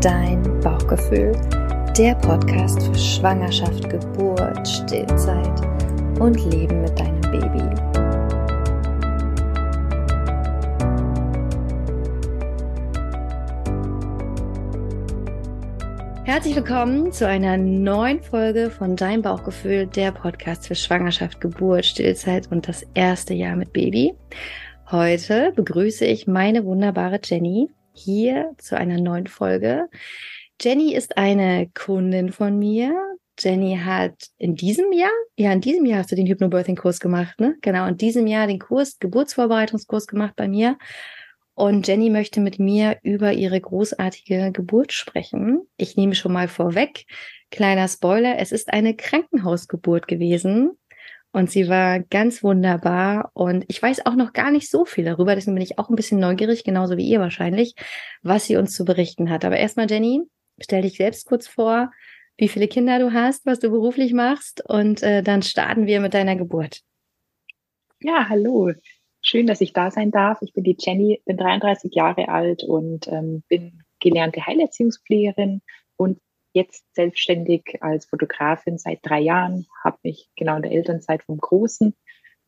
Dein Bauchgefühl, der Podcast für Schwangerschaft, Geburt, Stillzeit und Leben mit deinem Baby. Herzlich willkommen zu einer neuen Folge von Dein Bauchgefühl, der Podcast für Schwangerschaft, Geburt, Stillzeit und das erste Jahr mit Baby. Heute begrüße ich meine wunderbare Jenny hier zu einer neuen Folge. Jenny ist eine Kundin von mir. Jenny hat in diesem Jahr, ja, in diesem Jahr hast du den Hypnobirthing-Kurs gemacht, ne? Genau, in diesem Jahr den Kurs, Geburtsvorbereitungskurs gemacht bei mir. Und Jenny möchte mit mir über ihre großartige Geburt sprechen. Ich nehme schon mal vorweg, kleiner Spoiler, es ist eine Krankenhausgeburt gewesen. Und sie war ganz wunderbar. Und ich weiß auch noch gar nicht so viel darüber. Deswegen bin ich auch ein bisschen neugierig, genauso wie ihr wahrscheinlich, was sie uns zu berichten hat. Aber erstmal, Jenny, stell dich selbst kurz vor, wie viele Kinder du hast, was du beruflich machst. Und äh, dann starten wir mit deiner Geburt. Ja, hallo. Schön, dass ich da sein darf. Ich bin die Jenny, bin 33 Jahre alt und ähm, bin gelernte Heilerziehungspflegerin und jetzt selbstständig als Fotografin seit drei Jahren, habe mich genau in der Elternzeit vom Großen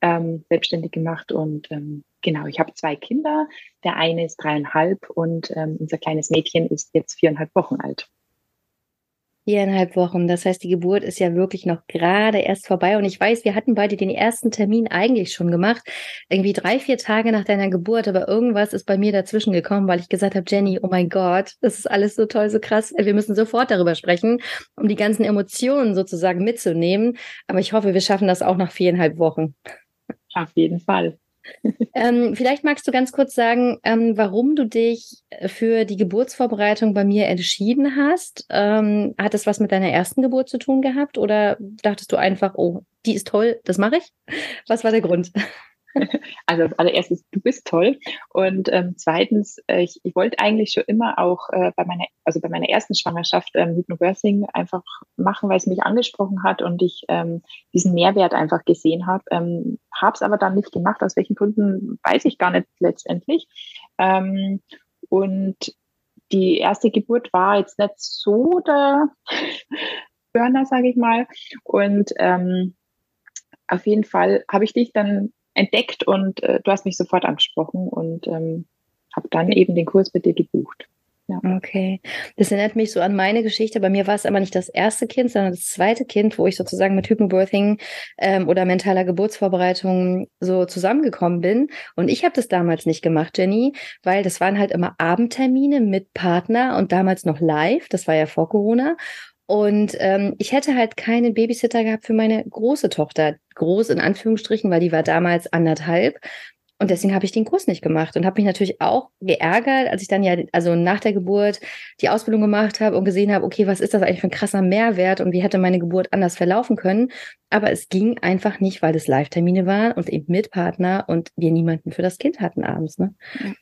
ähm, selbstständig gemacht und ähm, genau, ich habe zwei Kinder. Der eine ist dreieinhalb und ähm, unser kleines Mädchen ist jetzt viereinhalb Wochen alt. Viereinhalb Wochen. Das heißt, die Geburt ist ja wirklich noch gerade erst vorbei. Und ich weiß, wir hatten beide den ersten Termin eigentlich schon gemacht. Irgendwie drei, vier Tage nach deiner Geburt. Aber irgendwas ist bei mir dazwischen gekommen, weil ich gesagt habe, Jenny, oh mein Gott, das ist alles so toll, so krass. Wir müssen sofort darüber sprechen, um die ganzen Emotionen sozusagen mitzunehmen. Aber ich hoffe, wir schaffen das auch nach viereinhalb Wochen. Auf jeden Fall ähm, vielleicht magst du ganz kurz sagen, ähm, warum du dich für die Geburtsvorbereitung bei mir entschieden hast. Ähm, hat das was mit deiner ersten Geburt zu tun gehabt oder dachtest du einfach, oh, die ist toll, das mache ich? Was war der Grund? Also allererstes, du bist toll. Und ähm, zweitens, äh, ich, ich wollte eigentlich schon immer auch äh, bei meiner, also bei meiner ersten Schwangerschaft ähm, Hypnobirthing einfach machen, weil es mich angesprochen hat und ich ähm, diesen Mehrwert einfach gesehen habe. Ähm, habe es aber dann nicht gemacht. Aus welchen Gründen weiß ich gar nicht letztendlich. Ähm, und die erste Geburt war jetzt nicht so der Burner, sage ich mal. Und ähm, auf jeden Fall habe ich dich dann entdeckt und äh, du hast mich sofort angesprochen und ähm, habe dann eben den Kurs mit dir gebucht. Ja. Okay. Das erinnert mich so an meine Geschichte. Bei mir war es aber nicht das erste Kind, sondern das zweite Kind, wo ich sozusagen mit Hypnobirthing ähm, oder mentaler Geburtsvorbereitung so zusammengekommen bin. Und ich habe das damals nicht gemacht, Jenny, weil das waren halt immer Abendtermine mit Partner und damals noch live. Das war ja vor Corona. Und ähm, ich hätte halt keinen Babysitter gehabt für meine große Tochter. Groß in Anführungsstrichen, weil die war damals anderthalb. Und deswegen habe ich den Kurs nicht gemacht und habe mich natürlich auch geärgert, als ich dann ja, also nach der Geburt die Ausbildung gemacht habe und gesehen habe, okay, was ist das eigentlich für ein krasser Mehrwert und wie hätte meine Geburt anders verlaufen können. Aber es ging einfach nicht, weil das Live-Termine waren und eben mit Partner und wir niemanden für das Kind hatten abends. Ne? Ja.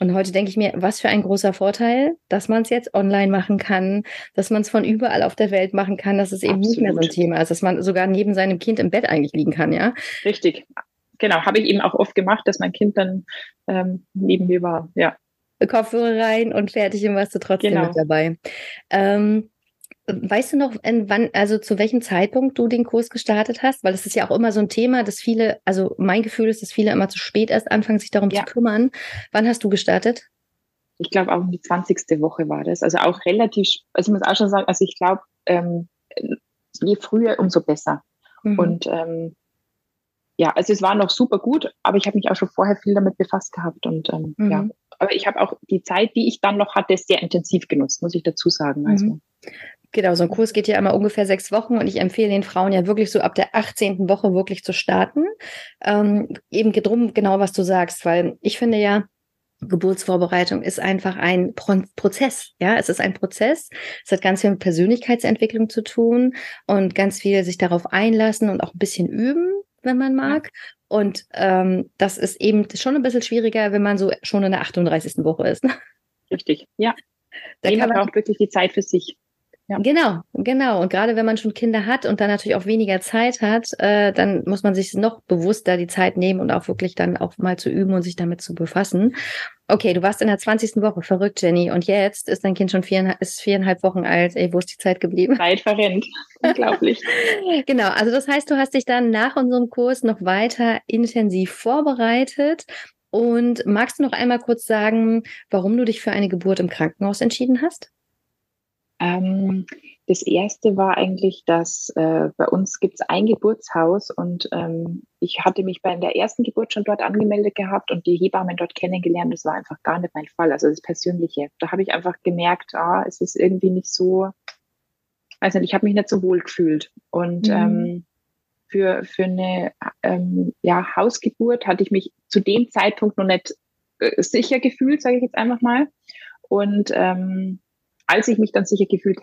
Und heute denke ich mir, was für ein großer Vorteil, dass man es jetzt online machen kann, dass man es von überall auf der Welt machen kann, dass es eben Absolut. nicht mehr so ein Thema ist, dass man sogar neben seinem Kind im Bett eigentlich liegen kann, ja? Richtig. Genau, habe ich eben auch oft gemacht, dass mein Kind dann ähm, neben mir war, ja. Kopfhörer rein und fertig und warst du trotzdem genau. mit dabei. Ähm, Weißt du noch, wann, also zu welchem Zeitpunkt du den Kurs gestartet hast? Weil es ist ja auch immer so ein Thema, dass viele, also mein Gefühl ist, dass viele immer zu spät erst anfangen, sich darum ja. zu kümmern. Wann hast du gestartet? Ich glaube, auch die 20. Woche war das. Also auch relativ, also ich muss auch schon sagen, also ich glaube, ähm, je früher, umso besser. Mhm. Und ähm, ja, also es war noch super gut, aber ich habe mich auch schon vorher viel damit befasst gehabt. Und ähm, mhm. ja, aber ich habe auch die Zeit, die ich dann noch hatte, sehr intensiv genutzt, muss ich dazu sagen. Also. Mhm. Genau, so ein Kurs geht ja immer ungefähr sechs Wochen und ich empfehle den Frauen ja wirklich so ab der 18. Woche wirklich zu starten. Ähm, eben drum genau, was du sagst, weil ich finde ja, Geburtsvorbereitung ist einfach ein Pro Prozess. Ja, es ist ein Prozess. Es hat ganz viel mit Persönlichkeitsentwicklung zu tun und ganz viel sich darauf einlassen und auch ein bisschen üben, wenn man mag. Und ähm, das ist eben schon ein bisschen schwieriger, wenn man so schon in der 38. Woche ist. Richtig, ja. Da Jemand braucht wirklich die Zeit für sich. Ja. Genau, genau. Und gerade wenn man schon Kinder hat und dann natürlich auch weniger Zeit hat, äh, dann muss man sich noch bewusster die Zeit nehmen und auch wirklich dann auch mal zu üben und sich damit zu befassen. Okay, du warst in der 20. Woche, verrückt, Jenny. Und jetzt ist dein Kind schon viereinhalb, ist viereinhalb Wochen alt. Ey, wo ist die Zeit geblieben? Zeit verrennt. Unglaublich. genau, also das heißt, du hast dich dann nach unserem Kurs noch weiter intensiv vorbereitet. Und magst du noch einmal kurz sagen, warum du dich für eine Geburt im Krankenhaus entschieden hast? Ähm, das erste war eigentlich, dass äh, bei uns gibt es ein Geburtshaus und ähm, ich hatte mich bei der ersten Geburt schon dort angemeldet gehabt und die Hebammen dort kennengelernt. Das war einfach gar nicht mein Fall. Also das Persönliche. Da habe ich einfach gemerkt, ah, es ist irgendwie nicht so, weiß nicht, ich habe mich nicht so wohl gefühlt. Und mhm. ähm, für, für eine ähm, ja, Hausgeburt hatte ich mich zu dem Zeitpunkt noch nicht äh, sicher gefühlt, sage ich jetzt einfach mal. Und ähm, als ich mich dann sicher gefühlt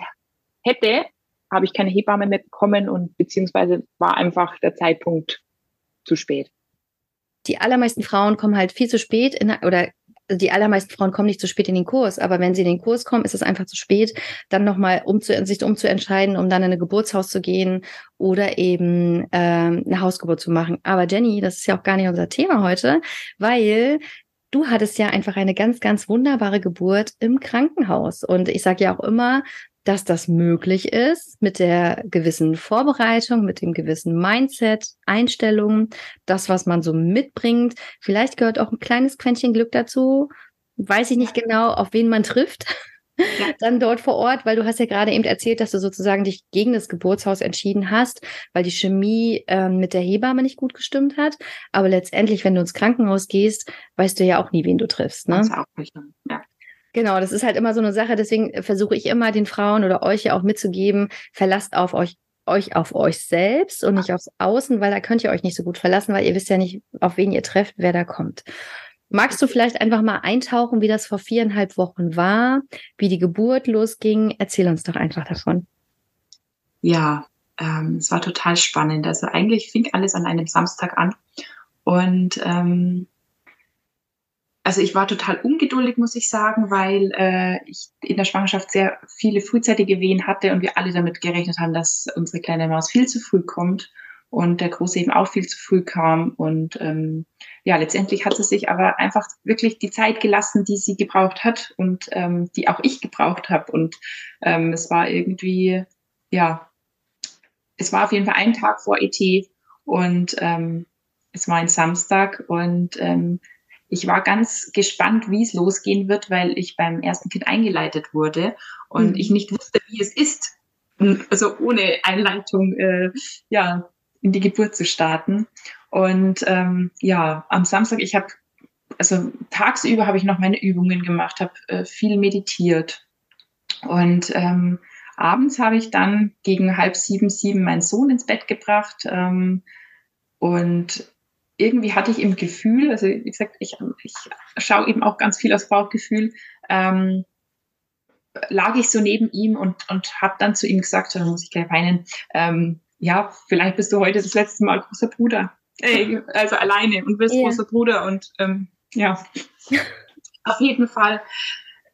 hätte, habe ich keine Hebamme mehr bekommen und beziehungsweise war einfach der Zeitpunkt zu spät. Die allermeisten Frauen kommen halt viel zu spät in, oder die allermeisten Frauen kommen nicht zu spät in den Kurs, aber wenn sie in den Kurs kommen, ist es einfach zu spät, dann nochmal um zu, sich umzuentscheiden, um dann in ein Geburtshaus zu gehen oder eben ähm, eine Hausgeburt zu machen. Aber Jenny, das ist ja auch gar nicht unser Thema heute, weil du hattest ja einfach eine ganz, ganz wunderbare Geburt im Krankenhaus. Und ich sage ja auch immer, dass das möglich ist mit der gewissen Vorbereitung, mit dem gewissen Mindset, Einstellungen, das, was man so mitbringt. Vielleicht gehört auch ein kleines Quäntchen Glück dazu. Weiß ich nicht genau, auf wen man trifft. Ja. Dann dort vor Ort, weil du hast ja gerade eben erzählt, dass du sozusagen dich gegen das Geburtshaus entschieden hast, weil die Chemie äh, mit der Hebamme nicht gut gestimmt hat. Aber letztendlich, wenn du ins Krankenhaus gehst, weißt du ja auch nie, wen du triffst. Ne? Das auch nicht, ja. Genau, das ist halt immer so eine Sache. Deswegen versuche ich immer den Frauen oder euch ja auch mitzugeben, verlasst auf euch euch auf euch selbst und nicht aufs Außen, weil da könnt ihr euch nicht so gut verlassen, weil ihr wisst ja nicht, auf wen ihr trefft, wer da kommt. Magst du vielleicht einfach mal eintauchen, wie das vor viereinhalb Wochen war, wie die Geburt losging? Erzähl uns doch einfach davon. Ja, ähm, es war total spannend. Also eigentlich fing alles an einem Samstag an und ähm, also ich war total ungeduldig, muss ich sagen, weil äh, ich in der Schwangerschaft sehr viele frühzeitige Wehen hatte und wir alle damit gerechnet haben, dass unsere kleine Maus viel zu früh kommt und der Große eben auch viel zu früh kam. Und ähm, ja, letztendlich hat sie sich aber einfach wirklich die Zeit gelassen, die sie gebraucht hat und ähm, die auch ich gebraucht habe. Und ähm, es war irgendwie, ja, es war auf jeden Fall ein Tag vor ET und ähm, es war ein Samstag und ähm, ich war ganz gespannt, wie es losgehen wird, weil ich beim ersten Kind eingeleitet wurde und mhm. ich nicht wusste, wie es ist, also ohne Einleitung äh, ja in die Geburt zu starten. Und ähm, ja, am Samstag, ich habe also tagsüber habe ich noch meine Übungen gemacht, habe äh, viel meditiert und ähm, abends habe ich dann gegen halb sieben, sieben meinen Sohn ins Bett gebracht ähm, und irgendwie hatte ich im Gefühl, also wie gesagt, ich, ich schaue eben auch ganz viel aus Bauchgefühl, ähm, lag ich so neben ihm und, und habe dann zu ihm gesagt, da muss ich gleich weinen, ähm, ja, vielleicht bist du heute das letzte Mal großer Bruder. Äh, also alleine und bist yeah. großer Bruder und ähm, ja, auf jeden Fall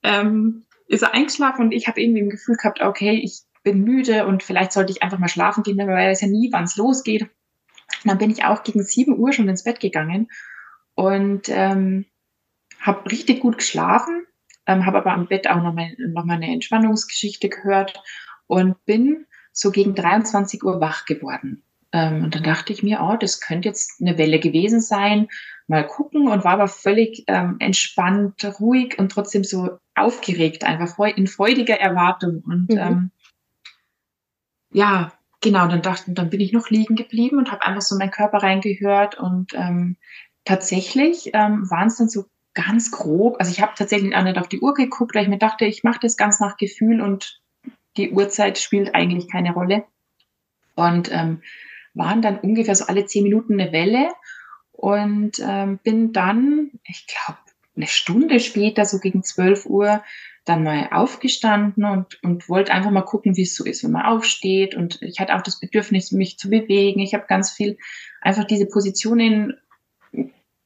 ähm, ist er eingeschlafen und ich habe irgendwie im Gefühl gehabt, okay, ich bin müde und vielleicht sollte ich einfach mal schlafen gehen, weil er weiß ja nie, wann es losgeht. Und dann bin ich auch gegen 7 Uhr schon ins Bett gegangen und ähm, habe richtig gut geschlafen, ähm, habe aber am Bett auch noch mal, noch mal eine Entspannungsgeschichte gehört und bin so gegen 23 Uhr wach geworden. Ähm, und dann dachte ich mir, oh, das könnte jetzt eine Welle gewesen sein. Mal gucken und war aber völlig ähm, entspannt, ruhig und trotzdem so aufgeregt, einfach in freudiger Erwartung. Und mhm. ähm, ja, genau, dann dachte, dann bin ich noch liegen geblieben und habe einfach so meinen Körper reingehört und ähm, tatsächlich ähm, waren es dann so ganz grob. Also ich habe tatsächlich auch nicht auf die Uhr geguckt, weil ich mir dachte, ich mache das ganz nach Gefühl und die Uhrzeit spielt eigentlich keine Rolle. Und ähm, waren dann ungefähr so alle zehn Minuten eine Welle und ähm, bin dann, ich glaube, eine Stunde später, so gegen 12 Uhr, dann mal aufgestanden und, und wollte einfach mal gucken, wie es so ist, wenn man aufsteht. Und ich hatte auch das Bedürfnis, mich zu bewegen. Ich habe ganz viel einfach diese Positionen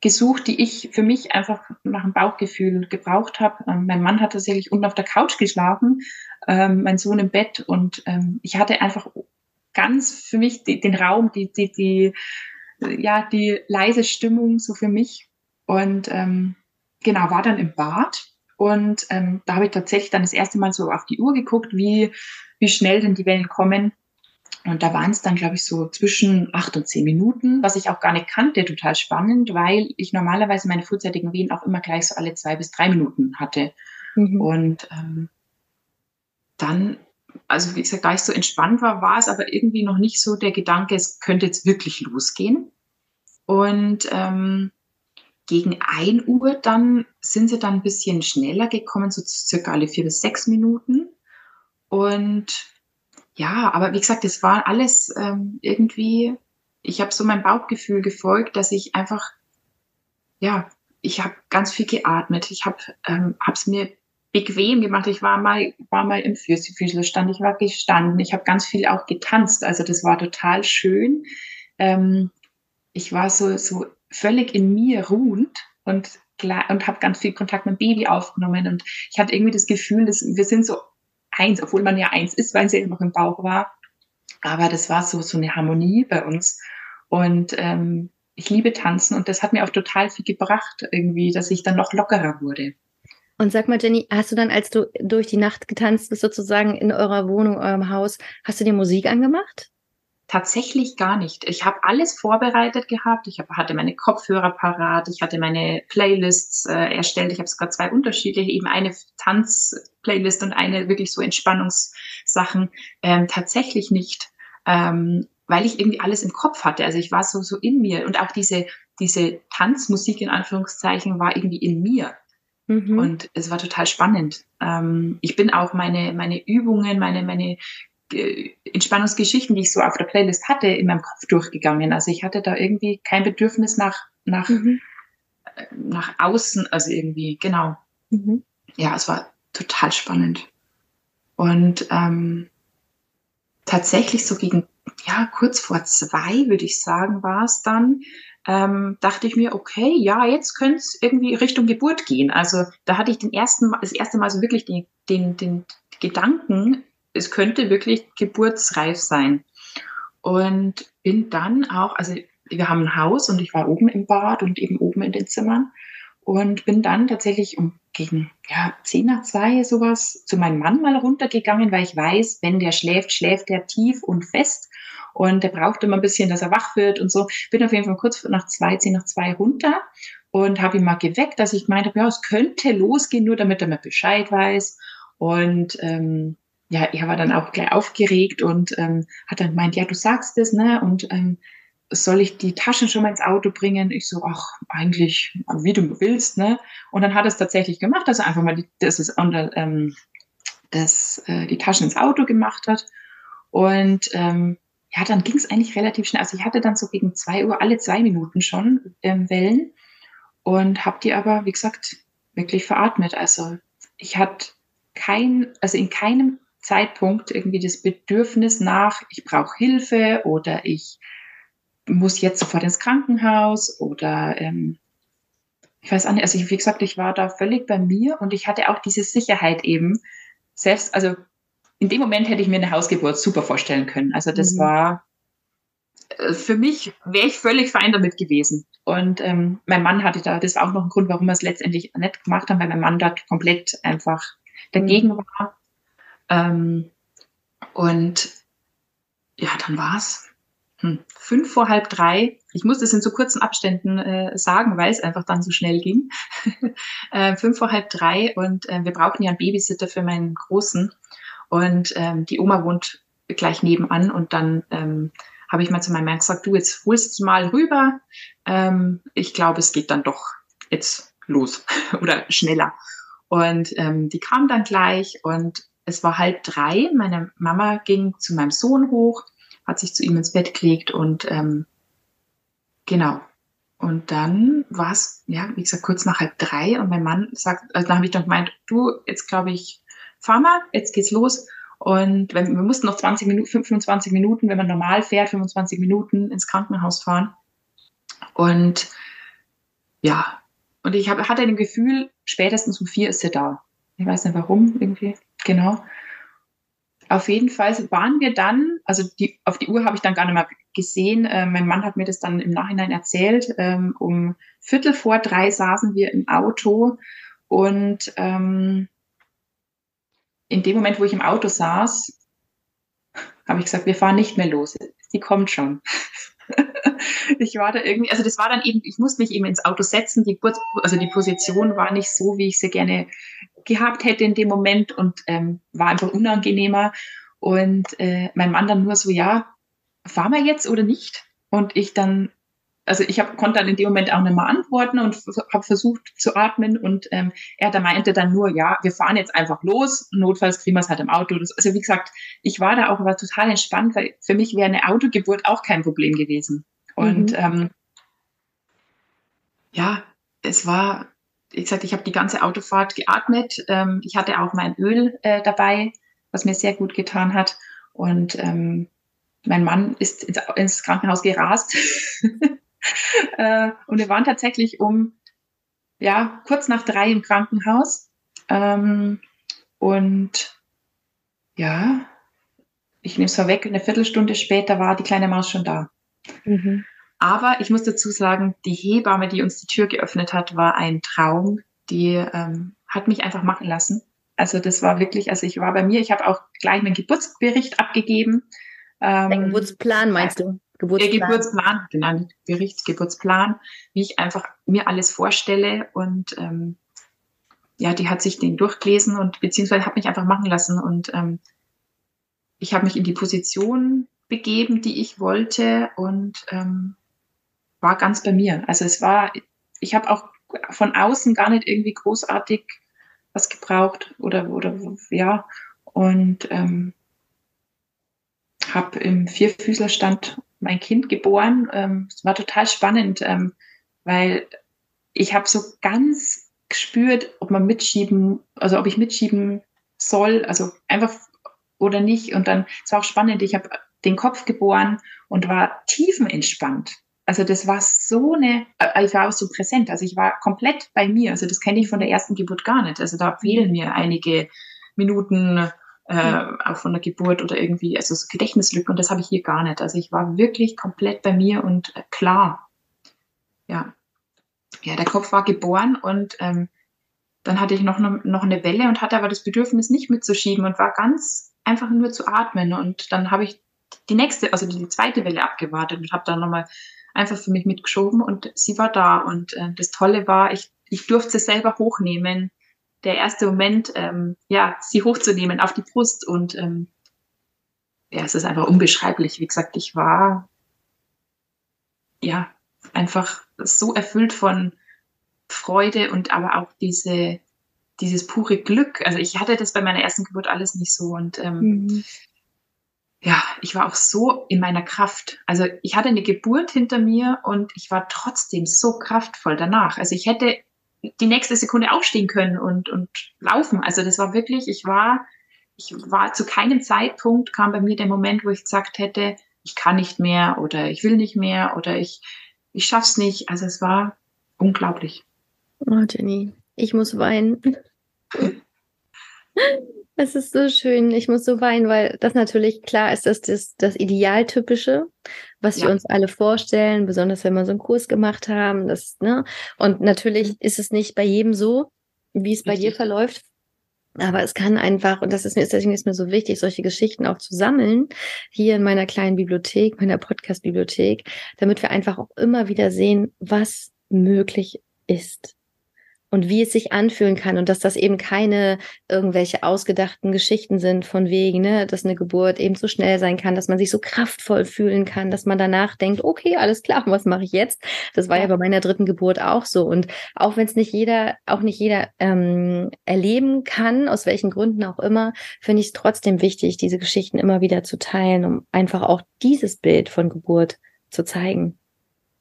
gesucht, die ich für mich einfach nach dem Bauchgefühl gebraucht habe. Ähm, mein Mann hat tatsächlich unten auf der Couch geschlafen, ähm, mein Sohn im Bett und ähm, ich hatte einfach ganz für mich die, den Raum, die, die, die, ja, die leise Stimmung so für mich und ähm, genau, war dann im Bad und ähm, da habe ich tatsächlich dann das erste Mal so auf die Uhr geguckt, wie, wie schnell denn die Wellen kommen. Und da waren es dann, glaube ich, so zwischen acht und zehn Minuten, was ich auch gar nicht kannte, total spannend, weil ich normalerweise meine frühzeitigen Wehen auch immer gleich so alle zwei bis drei Minuten hatte. Mhm. Und ähm, dann, also wie gesagt, da ich so entspannt war, war es aber irgendwie noch nicht so der Gedanke, es könnte jetzt wirklich losgehen. Und ähm, gegen ein Uhr dann sind sie dann ein bisschen schneller gekommen, so circa alle vier bis sechs Minuten. Und ja, aber wie gesagt, es war alles ähm, irgendwie, ich habe so mein Bauchgefühl gefolgt, dass ich einfach, ja, ich habe ganz viel geatmet. Ich habe ähm, es mir bequem gemacht. Ich war mal, war mal im Füßestand, ich war gestanden, ich habe ganz viel auch getanzt. Also das war total schön. Ähm, ich war so, so völlig in mir ruhend und, und habe ganz viel Kontakt mit dem Baby aufgenommen. Und ich hatte irgendwie das Gefühl, dass wir sind so eins, obwohl man ja eins ist, weil sie ja noch im Bauch war. Aber das war so, so eine Harmonie bei uns. Und ähm, ich liebe Tanzen und das hat mir auch total viel gebracht, irgendwie, dass ich dann noch lockerer wurde. Und sag mal, Jenny, hast du dann, als du durch die Nacht getanzt bist, sozusagen in eurer Wohnung, eurem Haus, hast du dir Musik angemacht? Tatsächlich gar nicht. Ich habe alles vorbereitet gehabt. Ich hab, hatte meine Kopfhörer parat, ich hatte meine Playlists äh, erstellt. Ich habe sogar zwei unterschiedliche, eben eine Tanz-Playlist und eine wirklich so Entspannungssachen. Ähm, tatsächlich nicht, ähm, weil ich irgendwie alles im Kopf hatte. Also ich war so so in mir und auch diese diese Tanzmusik in Anführungszeichen war irgendwie in mir. Mhm. Und es war total spannend. Ähm, ich bin auch meine, meine Übungen, meine, meine Entspannungsgeschichten, die ich so auf der Playlist hatte, in meinem Kopf durchgegangen. Also ich hatte da irgendwie kein Bedürfnis nach, nach, mhm. nach außen, also irgendwie, genau. Mhm. Ja, es war total spannend. Und ähm, tatsächlich so gegen, ja, kurz vor zwei, würde ich sagen, war es dann, ähm, dachte ich mir, okay, ja, jetzt könnte es irgendwie Richtung Geburt gehen. Also da hatte ich den ersten, das erste Mal so wirklich den, den, den Gedanken, es könnte wirklich geburtsreif sein. Und bin dann auch, also wir haben ein Haus und ich war oben im Bad und eben oben in den Zimmern und bin dann tatsächlich um gegen ja, zehn nach zwei sowas zu meinem Mann mal runtergegangen, weil ich weiß, wenn der schläft, schläft der tief und fest und der braucht immer ein bisschen, dass er wach wird und so. Bin auf jeden Fall kurz nach zwei, zehn nach zwei runter und habe ihn mal geweckt, dass ich meinte, ja, es könnte losgehen, nur damit er mir Bescheid weiß. Und ähm, ja, er war dann auch gleich aufgeregt und ähm, hat dann gemeint, ja, du sagst es, ne? Und ähm, soll ich die Taschen schon mal ins Auto bringen? Ich so, ach, eigentlich, wie du willst, ne? Und dann hat er es tatsächlich gemacht, dass er einfach mal die, das ist unter, ähm, das, äh, die Taschen ins Auto gemacht hat. Und ähm, ja, dann ging es eigentlich relativ schnell. Also ich hatte dann so gegen zwei Uhr alle zwei Minuten schon ähm, Wellen und habe die aber, wie gesagt, wirklich veratmet. Also ich hatte kein, also in keinem Zeitpunkt irgendwie das Bedürfnis nach, ich brauche Hilfe oder ich muss jetzt sofort ins Krankenhaus oder ähm, ich weiß auch nicht, also ich, wie gesagt, ich war da völlig bei mir und ich hatte auch diese Sicherheit eben. Selbst, also in dem Moment hätte ich mir eine Hausgeburt super vorstellen können. Also das mhm. war äh, für mich wäre ich völlig fein damit gewesen. Und ähm, mein Mann hatte da, das war auch noch ein Grund, warum wir es letztendlich nicht gemacht haben, weil mein Mann da komplett einfach dagegen mhm. war. Ähm, und ja, dann war's hm, fünf vor halb drei. Ich muss das in so kurzen Abständen äh, sagen, weil es einfach dann so schnell ging. äh, fünf vor halb drei und äh, wir brauchten ja einen Babysitter für meinen Großen. Und ähm, die Oma wohnt gleich nebenan und dann ähm, habe ich mal zu meinem Mann gesagt, du, jetzt holst du mal rüber. Ähm, ich glaube, es geht dann doch jetzt los oder schneller. Und ähm, die kam dann gleich und es war halb drei. Meine Mama ging zu meinem Sohn hoch, hat sich zu ihm ins Bett gelegt und ähm, genau. Und dann war es, ja, wie gesagt, kurz nach halb drei und mein Mann sagt, also dann habe ich dann gemeint, du, jetzt glaube ich, fahr mal, jetzt geht's los. Und wenn, wir mussten noch 20 Minuten, 25 Minuten, wenn man normal fährt, 25 Minuten ins Krankenhaus fahren. Und ja, und ich hab, hatte ein Gefühl, spätestens um vier ist sie da. Ich weiß nicht warum, irgendwie, genau. Auf jeden Fall waren wir dann, also die, auf die Uhr habe ich dann gar nicht mehr gesehen. Äh, mein Mann hat mir das dann im Nachhinein erzählt. Ähm, um Viertel vor drei saßen wir im Auto und ähm, in dem Moment, wo ich im Auto saß, habe ich gesagt, wir fahren nicht mehr los. Sie kommt schon. ich war da irgendwie, also das war dann eben, ich musste mich eben ins Auto setzen. Die, also die Position war nicht so, wie ich sie gerne gehabt hätte in dem Moment und ähm, war einfach unangenehmer. Und äh, mein Mann dann nur so, ja, fahren wir jetzt oder nicht? Und ich dann, also ich hab, konnte dann in dem Moment auch nicht mehr antworten und habe versucht zu atmen. Und ähm, er da meinte dann nur, ja, wir fahren jetzt einfach los. Notfalls kriegen wir es halt im Auto. Also wie gesagt, ich war da auch aber total entspannt, weil für mich wäre eine Autogeburt auch kein Problem gewesen. Und mhm. ähm, ja, es war wie gesagt, ich habe die ganze Autofahrt geatmet. Ähm, ich hatte auch mein Öl äh, dabei, was mir sehr gut getan hat. Und ähm, mein Mann ist ins, ins Krankenhaus gerast. äh, und wir waren tatsächlich um, ja, kurz nach drei im Krankenhaus. Ähm, und ja, ich nehme es vorweg, eine Viertelstunde später war die kleine Maus schon da. Mhm. Aber ich muss dazu sagen, die Hebamme, die uns die Tür geöffnet hat, war ein Traum. Die ähm, hat mich einfach machen lassen. Also das war wirklich, also ich war bei mir, ich habe auch gleich meinen Geburtsbericht abgegeben. Ähm, der Geburtsplan meinst du? Geburtsplan. Der Geburtsplan, genau, Bericht, Geburtsplan, wie ich einfach mir alles vorstelle und ähm, ja, die hat sich den durchgelesen und beziehungsweise hat mich einfach machen lassen und ähm, ich habe mich in die Position begeben, die ich wollte und ähm, war ganz bei mir. Also es war, ich habe auch von außen gar nicht irgendwie großartig was gebraucht oder, oder ja. Und ähm, habe im Vierfüßlerstand mein Kind geboren. Ähm, es war total spannend, ähm, weil ich habe so ganz gespürt, ob man mitschieben, also ob ich mitschieben soll, also einfach oder nicht. Und dann, es war auch spannend, ich habe den Kopf geboren und war tiefenentspannt also das war so eine, äh, ich war auch so präsent, also ich war komplett bei mir. Also das kenne ich von der ersten Geburt gar nicht. Also da fehlen mir einige Minuten äh, auch von der Geburt oder irgendwie, also so Gedächtnislücken und das habe ich hier gar nicht. Also ich war wirklich komplett bei mir und äh, klar. Ja. Ja, der Kopf war geboren und ähm, dann hatte ich noch, ne, noch eine Welle und hatte aber das Bedürfnis, nicht mitzuschieben und war ganz einfach nur zu atmen. Und dann habe ich die nächste, also die zweite Welle abgewartet und habe dann nochmal einfach für mich mitgeschoben und sie war da. Und äh, das Tolle war, ich, ich durfte sie selber hochnehmen. Der erste Moment, ähm, ja, sie hochzunehmen auf die Brust und ähm, ja, es ist einfach unbeschreiblich. Wie gesagt, ich war ja einfach so erfüllt von Freude und aber auch diese dieses pure Glück. Also ich hatte das bei meiner ersten Geburt alles nicht so und ähm, mhm ja, ich war auch so in meiner Kraft. Also ich hatte eine Geburt hinter mir und ich war trotzdem so kraftvoll danach. Also ich hätte die nächste Sekunde aufstehen können und, und laufen. Also das war wirklich, ich war, ich war zu keinem Zeitpunkt kam bei mir der Moment, wo ich gesagt hätte, ich kann nicht mehr oder ich will nicht mehr oder ich, ich schaff's nicht. Also es war unglaublich. Oh, Jenny, ich muss weinen. Es ist so schön. Ich muss so weinen, weil das natürlich klar ist, dass das das Idealtypische, was ja. wir uns alle vorstellen, besonders wenn wir so einen Kurs gemacht haben. Das, ne? Und natürlich mhm. ist es nicht bei jedem so, wie es bei Richtig. dir verläuft. Aber es kann einfach, und das ist mir, deswegen ist mir so wichtig, solche Geschichten auch zu sammeln, hier in meiner kleinen Bibliothek, meiner Podcast-Bibliothek, damit wir einfach auch immer wieder sehen, was möglich ist und wie es sich anfühlen kann und dass das eben keine irgendwelche ausgedachten Geschichten sind von wegen, ne, dass eine Geburt eben so schnell sein kann, dass man sich so kraftvoll fühlen kann, dass man danach denkt, okay, alles klar, was mache ich jetzt? Das war ja, bei meiner dritten Geburt auch so und auch wenn es nicht jeder, auch nicht jeder ähm, erleben kann, aus welchen Gründen auch immer, finde ich es trotzdem wichtig, diese Geschichten immer wieder zu teilen, um einfach auch dieses Bild von Geburt zu zeigen.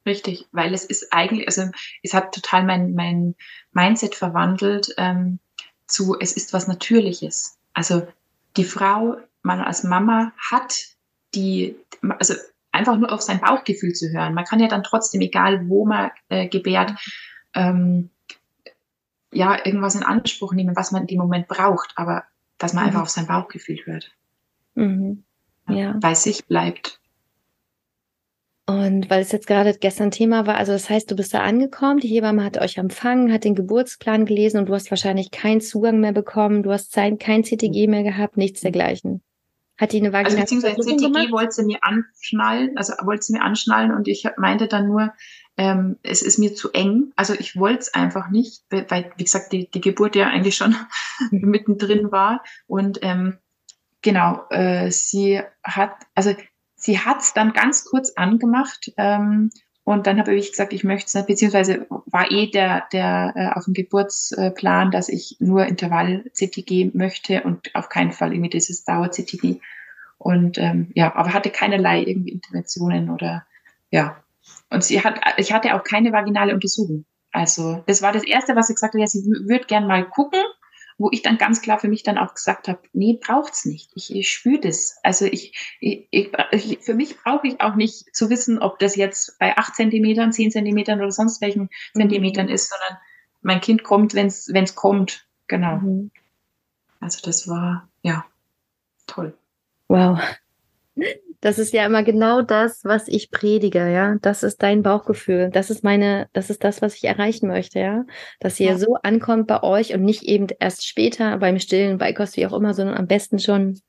Richtig, weil es ist eigentlich, also es hat total mein, mein Mindset verwandelt ähm, zu, es ist was Natürliches. Also die Frau, man als Mama hat die, also einfach nur auf sein Bauchgefühl zu hören. Man kann ja dann trotzdem, egal wo man äh, gebärt, ähm, ja, irgendwas in Anspruch nehmen, was man in dem Moment braucht, aber dass man mhm. einfach auf sein Bauchgefühl hört. Mhm. Ja. Bei sich bleibt. Und weil es jetzt gerade gestern Thema war, also das heißt, du bist da angekommen, die Hebamme hat euch empfangen, hat den Geburtsplan gelesen und du hast wahrscheinlich keinen Zugang mehr bekommen, du hast kein CTG mehr gehabt, nichts dergleichen. Hat die eine Vagina Also beziehungsweise CTG gemacht? wollte sie mir anschnallen, also wollte sie mir anschnallen und ich meinte dann nur, ähm, es ist mir zu eng. Also ich wollte es einfach nicht, weil, wie gesagt, die, die Geburt ja eigentlich schon mittendrin war. Und ähm, genau, äh, sie hat, also sie hat es dann ganz kurz angemacht. Ähm, und dann habe ich gesagt, ich möchte es nicht, beziehungsweise war eh der, der äh, auf dem Geburtsplan, dass ich nur Intervall-CTG möchte und auf keinen Fall irgendwie dieses Dauer-CTG. Und ähm, ja, aber hatte keinerlei irgendwie Interventionen oder ja. Und sie hat, ich hatte auch keine vaginale Untersuchung. Also das war das Erste, was sie gesagt hat, ja, sie würde gern mal gucken, wo ich dann ganz klar für mich dann auch gesagt habe, nee, braucht's nicht. Ich, ich spüre das. Also ich, ich, ich, für mich brauche ich auch nicht zu wissen, ob das jetzt bei acht Zentimetern, zehn Zentimetern oder sonst welchen mhm. Zentimetern ist, sondern mein Kind kommt, wenn es kommt. Genau. Mhm. Also das war, ja, toll. Wow. Das ist ja immer genau das, was ich predige, ja. Das ist dein Bauchgefühl. Das ist meine, das ist das, was ich erreichen möchte, ja. Dass ihr ja. so ankommt bei euch und nicht eben erst später beim Stillen, bei Kost, wie auch immer, sondern am besten schon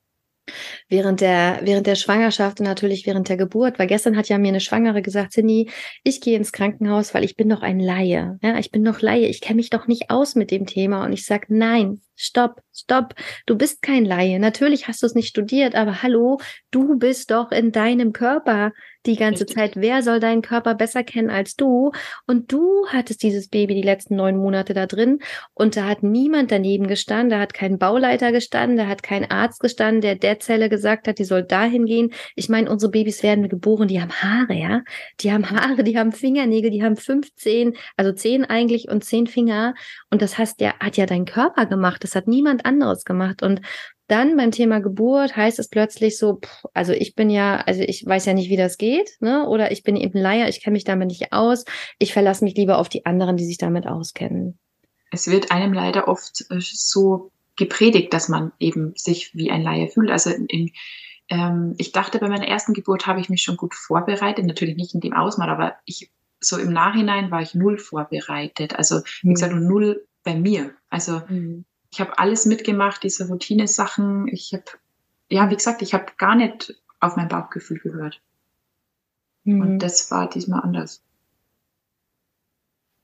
während der, während der Schwangerschaft und natürlich während der Geburt. Weil gestern hat ja mir eine Schwangere gesagt, Cindy, ich gehe ins Krankenhaus, weil ich bin doch ein Laie. Ja, ich bin doch Laie. Ich kenne mich doch nicht aus mit dem Thema. Und ich sag, nein, stopp, stopp. Du bist kein Laie. Natürlich hast du es nicht studiert, aber hallo, du bist doch in deinem Körper die ganze Richtig. Zeit. Wer soll deinen Körper besser kennen als du? Und du hattest dieses Baby die letzten neun Monate da drin und da hat niemand daneben gestanden, da hat kein Bauleiter gestanden, da hat kein Arzt gestanden, der der Zelle gesagt hat, die soll dahin gehen. Ich meine, unsere Babys werden geboren, die haben Haare, ja? Die haben Haare, die haben Fingernägel, die haben 15, also zehn eigentlich und zehn Finger. Und das heißt, der hat ja dein Körper gemacht. Das hat niemand anderes gemacht. Und dann beim Thema Geburt heißt es plötzlich so, pff, also ich bin ja, also ich weiß ja nicht, wie das geht, ne? Oder ich bin eben Leier, ich kenne mich damit nicht aus. Ich verlasse mich lieber auf die anderen, die sich damit auskennen. Es wird einem leider oft äh, so gepredigt, dass man eben sich wie ein Laie fühlt. Also in, ähm, ich dachte, bei meiner ersten Geburt habe ich mich schon gut vorbereitet, natürlich nicht in dem Ausmaß, aber ich so im Nachhinein war ich null vorbereitet. Also wie gesagt, null bei mir. Also mhm ich habe alles mitgemacht, diese Routine-Sachen. Ich habe, ja, wie gesagt, ich habe gar nicht auf mein Bauchgefühl gehört. Mhm. Und das war diesmal anders.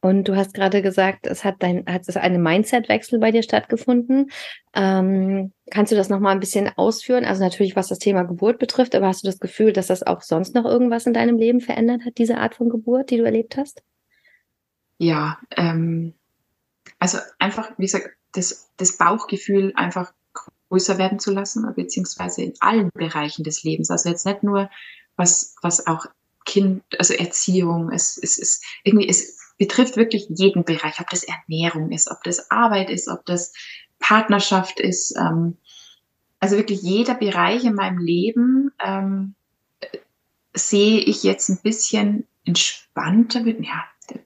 Und du hast gerade gesagt, es hat dein, hat es einen Mindset-Wechsel bei dir stattgefunden. Ähm, kannst du das nochmal ein bisschen ausführen? Also natürlich, was das Thema Geburt betrifft, aber hast du das Gefühl, dass das auch sonst noch irgendwas in deinem Leben verändert hat, diese Art von Geburt, die du erlebt hast? Ja, ähm, also einfach, wie gesagt, das, das Bauchgefühl einfach größer werden zu lassen, beziehungsweise in allen Bereichen des Lebens. Also jetzt nicht nur was, was auch Kind, also Erziehung, es, es ist irgendwie, es betrifft wirklich jeden Bereich, ob das Ernährung ist, ob das Arbeit ist, ob das Partnerschaft ist. Ähm, also wirklich jeder Bereich in meinem Leben ähm, sehe ich jetzt ein bisschen entspannter, ja,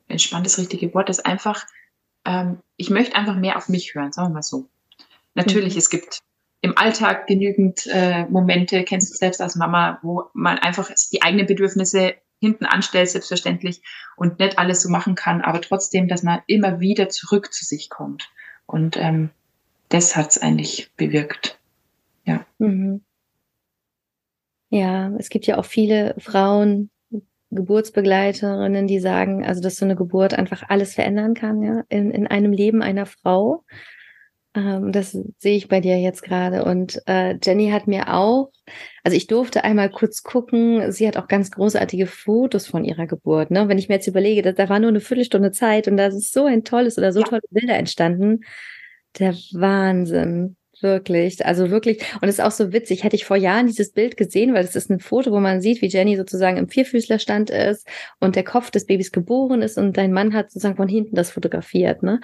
entspannt ist das richtige Wort, das einfach ähm, ich möchte einfach mehr auf mich hören, sagen wir mal so. Natürlich, mhm. es gibt im Alltag genügend äh, Momente, kennst du selbst als Mama, wo man einfach die eigenen Bedürfnisse hinten anstellt, selbstverständlich, und nicht alles so machen kann, aber trotzdem, dass man immer wieder zurück zu sich kommt. Und ähm, das hat es eigentlich bewirkt. Ja. Mhm. Ja, es gibt ja auch viele Frauen, Geburtsbegleiterinnen, die sagen, also dass so eine Geburt einfach alles verändern kann, ja, in, in einem Leben einer Frau. Ähm, das sehe ich bei dir jetzt gerade. Und äh, Jenny hat mir auch, also ich durfte einmal kurz gucken, sie hat auch ganz großartige Fotos von ihrer Geburt. Ne? Wenn ich mir jetzt überlege, da, da war nur eine Viertelstunde Zeit und da ist so ein tolles oder so ja. tolle Bilder entstanden. Der Wahnsinn. Wirklich, also wirklich. Und es ist auch so witzig. Hätte ich vor Jahren dieses Bild gesehen, weil es ist ein Foto, wo man sieht, wie Jenny sozusagen im Vierfüßlerstand ist und der Kopf des Babys geboren ist und dein Mann hat sozusagen von hinten das fotografiert. Ne?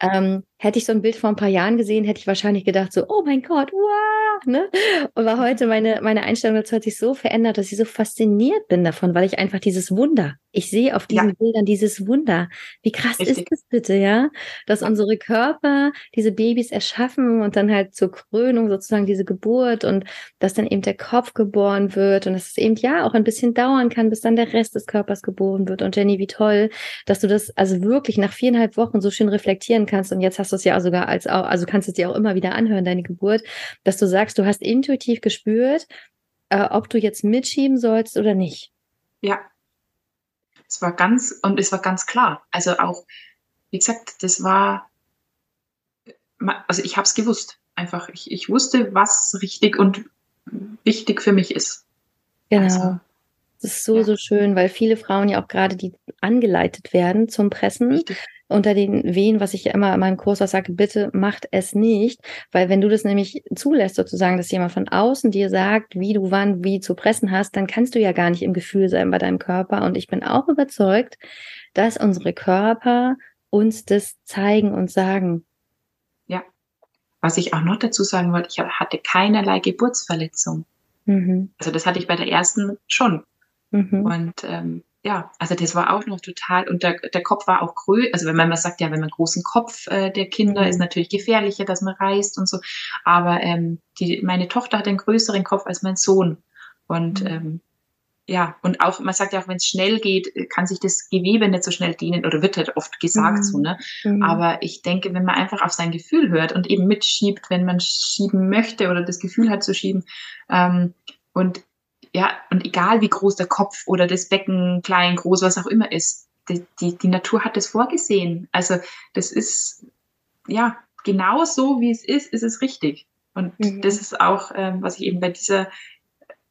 Ähm, hätte ich so ein Bild vor ein paar Jahren gesehen, hätte ich wahrscheinlich gedacht so, oh mein Gott, wow, ne? Und war heute meine, meine Einstellung dazu hat sich so verändert, dass ich so fasziniert bin davon, weil ich einfach dieses Wunder Ich sehe auf diesen ja. Bildern dieses Wunder. Wie krass Richtig. ist das bitte, ja? Dass unsere Körper diese Babys erschaffen und dann halt zur Krönung sozusagen diese Geburt und dass dann eben der Kopf geboren wird und dass es eben ja auch ein bisschen dauern kann, bis dann der Rest des Körpers geboren wird. Und Jenny, wie toll, dass du das also wirklich nach viereinhalb Wochen so schön reflektieren kannst. Und jetzt hast du es ja sogar als auch, also kannst du es dir auch immer wieder anhören, deine Geburt, dass du sagst, du hast intuitiv gespürt, äh, ob du jetzt mitschieben sollst oder nicht. Ja, es war ganz, und es war ganz klar. Also auch, wie gesagt, das war, also ich habe es gewusst. Einfach, ich, ich wusste, was richtig und wichtig für mich ist. Genau. Also, das ist so, ja. so schön, weil viele Frauen ja auch gerade, die angeleitet werden zum Pressen, Richtig unter den Wehen, was ich immer in meinem Kurs auch sage, bitte macht es nicht, weil wenn du das nämlich zulässt, sozusagen, dass jemand von außen dir sagt, wie du wann wie zu pressen hast, dann kannst du ja gar nicht im Gefühl sein bei deinem Körper. Und ich bin auch überzeugt, dass unsere Körper uns das zeigen und sagen. Ja. Was ich auch noch dazu sagen wollte, ich hatte keinerlei Geburtsverletzung. Mhm. Also das hatte ich bei der ersten schon. Mhm. Und ähm, ja, also das war auch noch total, und der, der Kopf war auch größer, also wenn man mal sagt, ja, wenn man einen großen Kopf äh, der Kinder mhm. ist natürlich gefährlicher, dass man reist und so, aber ähm, die, meine Tochter hat einen größeren Kopf als mein Sohn und mhm. ähm, ja, und auch, man sagt ja auch, wenn es schnell geht, kann sich das Gewebe nicht so schnell dehnen oder wird halt oft gesagt mhm. so, ne? Mhm. Aber ich denke, wenn man einfach auf sein Gefühl hört und eben mitschiebt, wenn man schieben möchte oder das Gefühl hat zu schieben, ähm, und ja, und egal wie groß der Kopf oder das Becken, klein, groß, was auch immer ist, die, die, die Natur hat das vorgesehen. Also das ist, ja, genau so wie es ist, ist es richtig. Und mhm. das ist auch, ähm, was ich eben bei dieser,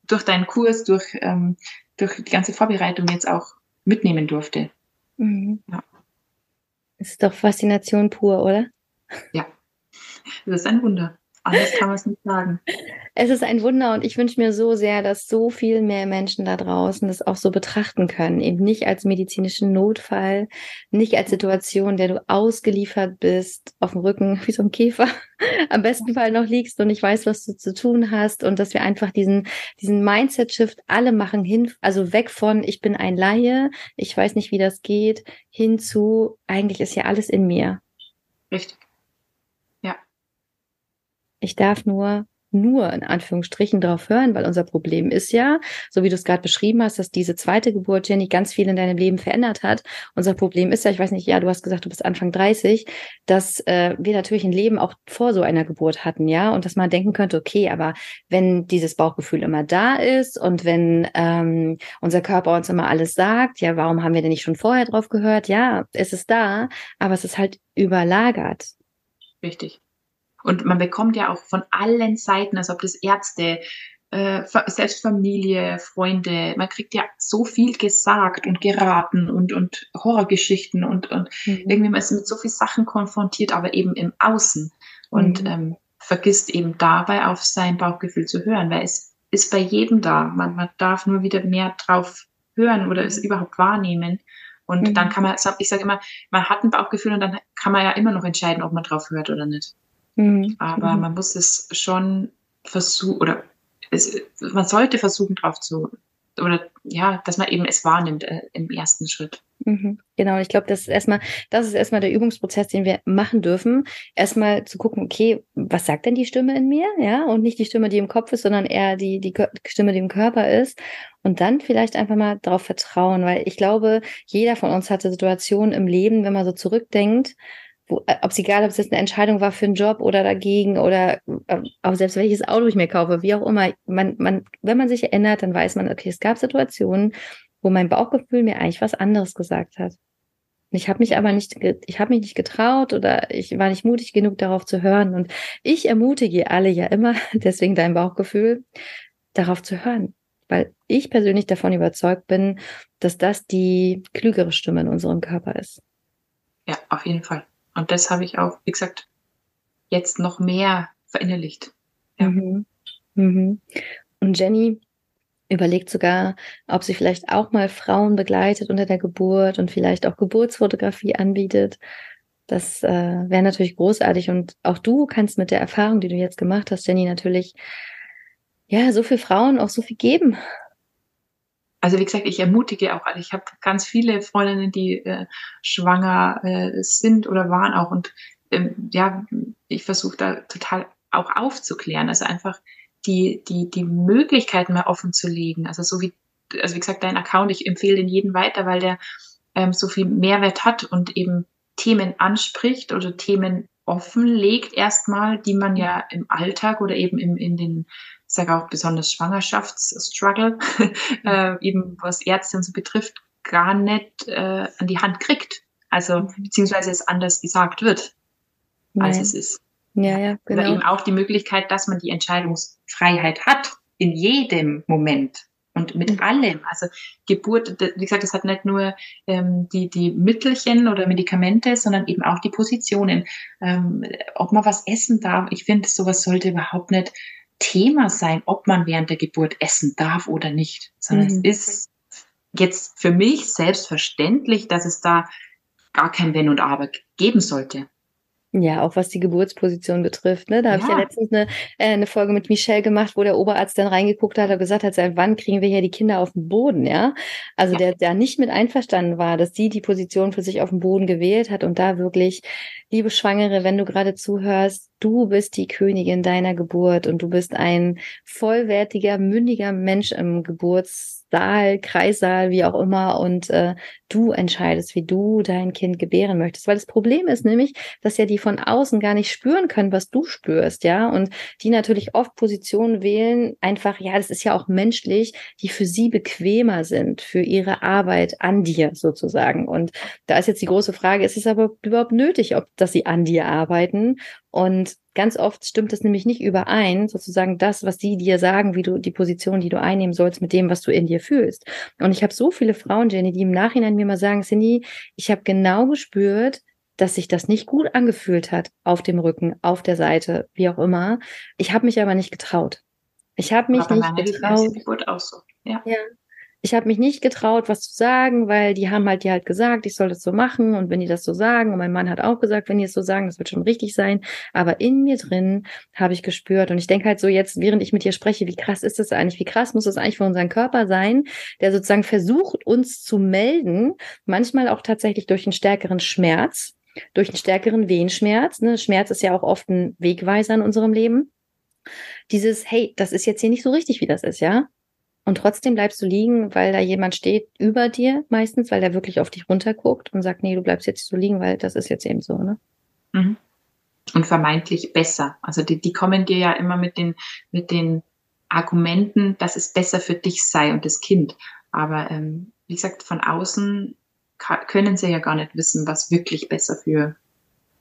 durch deinen Kurs, durch, ähm, durch die ganze Vorbereitung jetzt auch mitnehmen durfte. Mhm. Ja. Das ist doch Faszination pur, oder? Ja, das ist ein Wunder. Anders kann man es nicht sagen. Es ist ein Wunder und ich wünsche mir so sehr, dass so viel mehr Menschen da draußen das auch so betrachten können. Eben nicht als medizinischen Notfall, nicht als Situation, der du ausgeliefert bist, auf dem Rücken wie so ein Käfer, am besten Fall noch liegst und nicht weißt, was du zu tun hast und dass wir einfach diesen, diesen Mindset-Shift alle machen hin, also weg von, ich bin ein Laie, ich weiß nicht, wie das geht, hin zu, eigentlich ist ja alles in mir. Richtig. Ich darf nur nur in Anführungsstrichen darauf hören, weil unser Problem ist ja, so wie du es gerade beschrieben hast, dass diese zweite Geburt, Jenny, ganz viel in deinem Leben verändert hat. Unser Problem ist ja, ich weiß nicht, ja, du hast gesagt, du bist Anfang 30, dass äh, wir natürlich ein Leben auch vor so einer Geburt hatten, ja, und dass man denken könnte, okay, aber wenn dieses Bauchgefühl immer da ist und wenn ähm, unser Körper uns immer alles sagt, ja, warum haben wir denn nicht schon vorher drauf gehört? Ja, es ist da, aber es ist halt überlagert. Richtig. Und man bekommt ja auch von allen Seiten, also ob das Ärzte, äh, selbst Familie, Freunde, man kriegt ja so viel gesagt und geraten und, und Horrorgeschichten und, und mhm. irgendwie man ist mit so viel Sachen konfrontiert, aber eben im Außen und mhm. ähm, vergisst eben dabei auf sein Bauchgefühl zu hören, weil es ist bei jedem da. Man, man darf nur wieder mehr drauf hören oder es überhaupt wahrnehmen. Und mhm. dann kann man, ich sage immer, man hat ein Bauchgefühl und dann kann man ja immer noch entscheiden, ob man drauf hört oder nicht. Mhm. Aber mhm. man muss es schon versuchen, oder es, man sollte versuchen, drauf zu, oder ja, dass man eben es wahrnimmt äh, im ersten Schritt. Mhm, genau, ich glaube, das ist erstmal, das ist erstmal der Übungsprozess, den wir machen dürfen. Erstmal zu gucken, okay, was sagt denn die Stimme in mir? Ja, und nicht die Stimme, die im Kopf ist, sondern eher die, die Stimme, die im Körper ist. Und dann vielleicht einfach mal darauf vertrauen, weil ich glaube, jeder von uns hatte Situationen im Leben, wenn man so zurückdenkt, ob es egal, ob es jetzt eine Entscheidung war für einen Job oder dagegen oder äh, auch selbst welches Auto ich mir kaufe, wie auch immer, man, man, wenn man sich erinnert, dann weiß man, okay, es gab Situationen, wo mein Bauchgefühl mir eigentlich was anderes gesagt hat. Ich habe mich aber nicht, ich habe mich nicht getraut oder ich war nicht mutig genug, darauf zu hören. Und ich ermutige alle ja immer, deswegen dein Bauchgefühl, darauf zu hören. Weil ich persönlich davon überzeugt bin, dass das die klügere Stimme in unserem Körper ist. Ja, auf jeden Fall. Und das habe ich auch, wie gesagt, jetzt noch mehr verinnerlicht. Ja. Mhm. Mhm. Und Jenny überlegt sogar, ob sie vielleicht auch mal Frauen begleitet unter der Geburt und vielleicht auch Geburtsfotografie anbietet. Das äh, wäre natürlich großartig. Und auch du kannst mit der Erfahrung, die du jetzt gemacht hast, Jenny, natürlich ja so viel Frauen auch so viel geben. Also wie gesagt, ich ermutige auch alle. Ich habe ganz viele Freundinnen, die äh, schwanger äh, sind oder waren auch. Und ähm, ja, ich versuche da total auch aufzuklären. Also einfach die, die, die Möglichkeiten mehr offen zu legen. Also so wie, also wie gesagt, dein Account, ich empfehle den jeden weiter, weil der ähm, so viel Mehrwert hat und eben Themen anspricht oder Themen offenlegt erstmal, die man ja im Alltag oder eben im, in den, ich sage auch besonders Schwangerschaftsstruggle, äh, eben was Ärzte und so betrifft, gar nicht äh, an die Hand kriegt. Also mhm. beziehungsweise es anders gesagt wird, Nein. als es ist. Ja, ja, genau. Oder eben auch die Möglichkeit, dass man die Entscheidungsfreiheit hat in jedem Moment und mit mhm. allem. Also Geburt, wie gesagt, das hat nicht nur ähm, die, die Mittelchen oder Medikamente, sondern eben auch die Positionen. Ähm, ob man was essen darf, ich finde, sowas sollte überhaupt nicht Thema sein, ob man während der Geburt essen darf oder nicht, sondern mhm. es ist jetzt für mich selbstverständlich, dass es da gar kein Wenn und Aber geben sollte. Ja, auch was die Geburtsposition betrifft. Ne? Da ja. habe ich ja letztens eine, äh, eine Folge mit Michelle gemacht, wo der Oberarzt dann reingeguckt hat und gesagt hat, seit wann kriegen wir hier die Kinder auf den Boden, ja? Also ja. der der nicht mit einverstanden war, dass sie die Position für sich auf dem Boden gewählt hat und da wirklich, liebe Schwangere, wenn du gerade zuhörst, du bist die Königin deiner Geburt und du bist ein vollwertiger, mündiger Mensch im Geburts Saal, Kreissaal, wie auch immer, und äh, du entscheidest, wie du dein Kind gebären möchtest. Weil das Problem ist nämlich, dass ja die von außen gar nicht spüren können, was du spürst, ja, und die natürlich oft Positionen wählen, einfach, ja, das ist ja auch menschlich, die für sie bequemer sind, für ihre Arbeit an dir sozusagen. Und da ist jetzt die große Frage, ist es aber überhaupt nötig, ob, dass sie an dir arbeiten? Und ganz oft stimmt es nämlich nicht überein, sozusagen das, was die dir sagen, wie du die Position, die du einnehmen sollst, mit dem, was du in dir fühlst. Und ich habe so viele Frauen, Jenny, die im Nachhinein mir mal sagen, Cindy, ich habe genau gespürt, dass sich das nicht gut angefühlt hat auf dem Rücken, auf der Seite, wie auch immer. Ich habe mich aber nicht getraut. Ich habe mich aber nicht getraut. Auch so. ja. ja ich habe mich nicht getraut, was zu sagen, weil die haben halt die halt gesagt, ich soll das so machen und wenn die das so sagen und mein Mann hat auch gesagt, wenn die es so sagen, das wird schon richtig sein, aber in mir drin habe ich gespürt und ich denke halt so jetzt, während ich mit dir spreche, wie krass ist das eigentlich, wie krass muss das eigentlich für unseren Körper sein, der sozusagen versucht uns zu melden, manchmal auch tatsächlich durch einen stärkeren Schmerz, durch einen stärkeren Wehenschmerz, ne? Schmerz ist ja auch oft ein Wegweiser in unserem Leben. Dieses, hey, das ist jetzt hier nicht so richtig, wie das ist, ja? Und trotzdem bleibst du liegen, weil da jemand steht über dir meistens, weil der wirklich auf dich runterguckt und sagt, nee, du bleibst jetzt so liegen, weil das ist jetzt eben so, ne? Mhm. Und vermeintlich besser. Also die, die kommen dir ja immer mit den, mit den Argumenten, dass es besser für dich sei und das Kind. Aber ähm, wie gesagt, von außen können sie ja gar nicht wissen, was wirklich besser für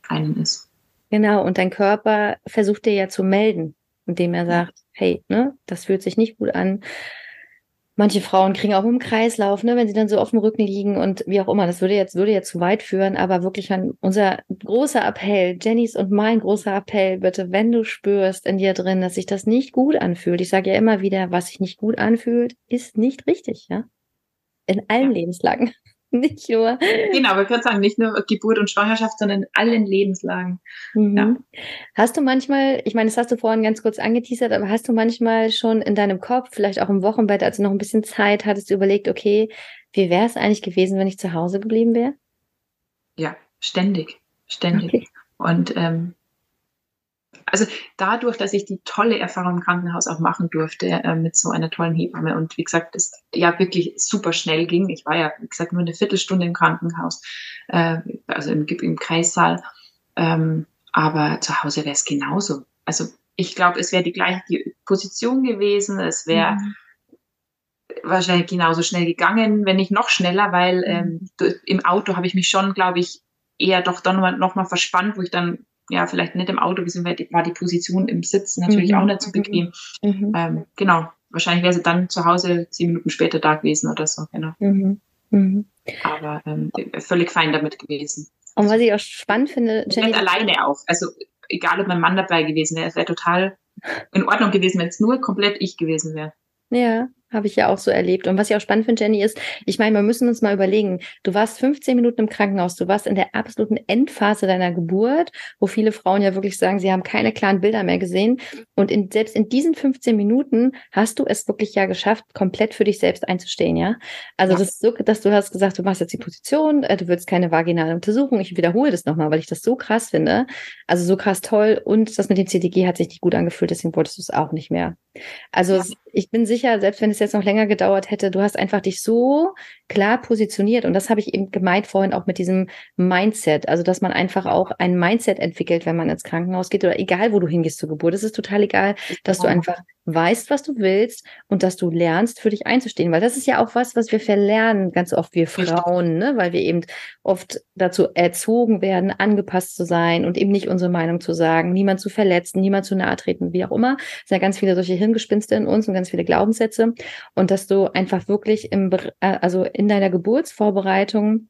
einen ist. Genau, und dein Körper versucht dir ja zu melden, indem er sagt, hey, ne, das fühlt sich nicht gut an manche Frauen kriegen auch im Kreislauf, ne, wenn sie dann so auf dem Rücken liegen und wie auch immer. Das würde jetzt, würde jetzt zu weit führen, aber wirklich unser großer Appell, Jennys und mein großer Appell, bitte, wenn du spürst in dir drin, dass sich das nicht gut anfühlt. Ich sage ja immer wieder, was sich nicht gut anfühlt, ist nicht richtig, ja. In allen ja. Lebenslagen. nicht nur. Genau, aber ich würde sagen, nicht nur Geburt und Schwangerschaft, sondern in allen Lebenslagen. Mhm. Ja. Hast du manchmal, ich meine, das hast du vorhin ganz kurz angeteasert, aber hast du manchmal schon in deinem Kopf, vielleicht auch im Wochenbett, als du noch ein bisschen Zeit hattest, überlegt, okay, wie wäre es eigentlich gewesen, wenn ich zu Hause geblieben wäre? Ja, ständig, ständig. Okay. Und ähm, also dadurch, dass ich die tolle Erfahrung im Krankenhaus auch machen durfte äh, mit so einer tollen Hebamme und wie gesagt, es ja wirklich super schnell ging. Ich war ja, wie gesagt, nur eine Viertelstunde im Krankenhaus, äh, also im, im Kreissaal. Ähm, aber zu Hause wäre es genauso. Also ich glaube, es wäre die gleiche Position gewesen, es wäre mhm. wahrscheinlich genauso schnell gegangen, wenn nicht noch schneller, weil mhm. ähm, im Auto habe ich mich schon, glaube ich, eher doch dann noch mal verspannt, wo ich dann ja, vielleicht nicht im Auto gewesen wäre, war die Position im Sitz natürlich mhm. auch nicht so bequem. Mhm. Ähm, genau, wahrscheinlich wäre sie dann zu Hause zehn Minuten später da gewesen oder so, genau. Mhm. mhm. Aber ähm, völlig fein damit gewesen. Und was ich auch spannend finde, Jenny. alleine auch. Also egal, ob mein Mann dabei gewesen wäre, es wäre total in Ordnung gewesen, wenn es nur komplett ich gewesen wäre. Ja, habe ich ja auch so erlebt. Und was ich auch spannend finde, Jenny, ist, ich meine, wir müssen uns mal überlegen, du warst 15 Minuten im Krankenhaus, du warst in der absoluten Endphase deiner Geburt, wo viele Frauen ja wirklich sagen, sie haben keine klaren Bilder mehr gesehen. Und in, selbst in diesen 15 Minuten hast du es wirklich ja geschafft, komplett für dich selbst einzustehen, ja? Also ja. das ist so, dass du hast gesagt, du machst jetzt die Position, äh, du willst keine vaginale Untersuchung. Ich wiederhole das nochmal, weil ich das so krass finde. Also so krass toll. Und das mit dem CTG hat sich nicht gut angefühlt, deswegen wolltest du es auch nicht mehr. Also ja. ich bin sicher, selbst wenn es jetzt noch länger gedauert hätte, du hast einfach dich so klar positioniert. Und das habe ich eben gemeint vorhin auch mit diesem Mindset. Also, dass man einfach auch ein Mindset entwickelt, wenn man ins Krankenhaus geht oder egal, wo du hingehst zur Geburt. Es ist total egal, dass du einfach weißt, was du willst und dass du lernst, für dich einzustehen. Weil das ist ja auch was, was wir verlernen, ganz oft wir Frauen, ne? weil wir eben oft dazu erzogen werden, angepasst zu sein und eben nicht unsere Meinung zu sagen, niemand zu verletzen, niemand zu nahe treten, wie auch immer. Es sind ja ganz viele solche Hirngespinste in uns und ganz viele Glaubenssätze. Und dass du einfach wirklich im, äh, also in deiner Geburtsvorbereitung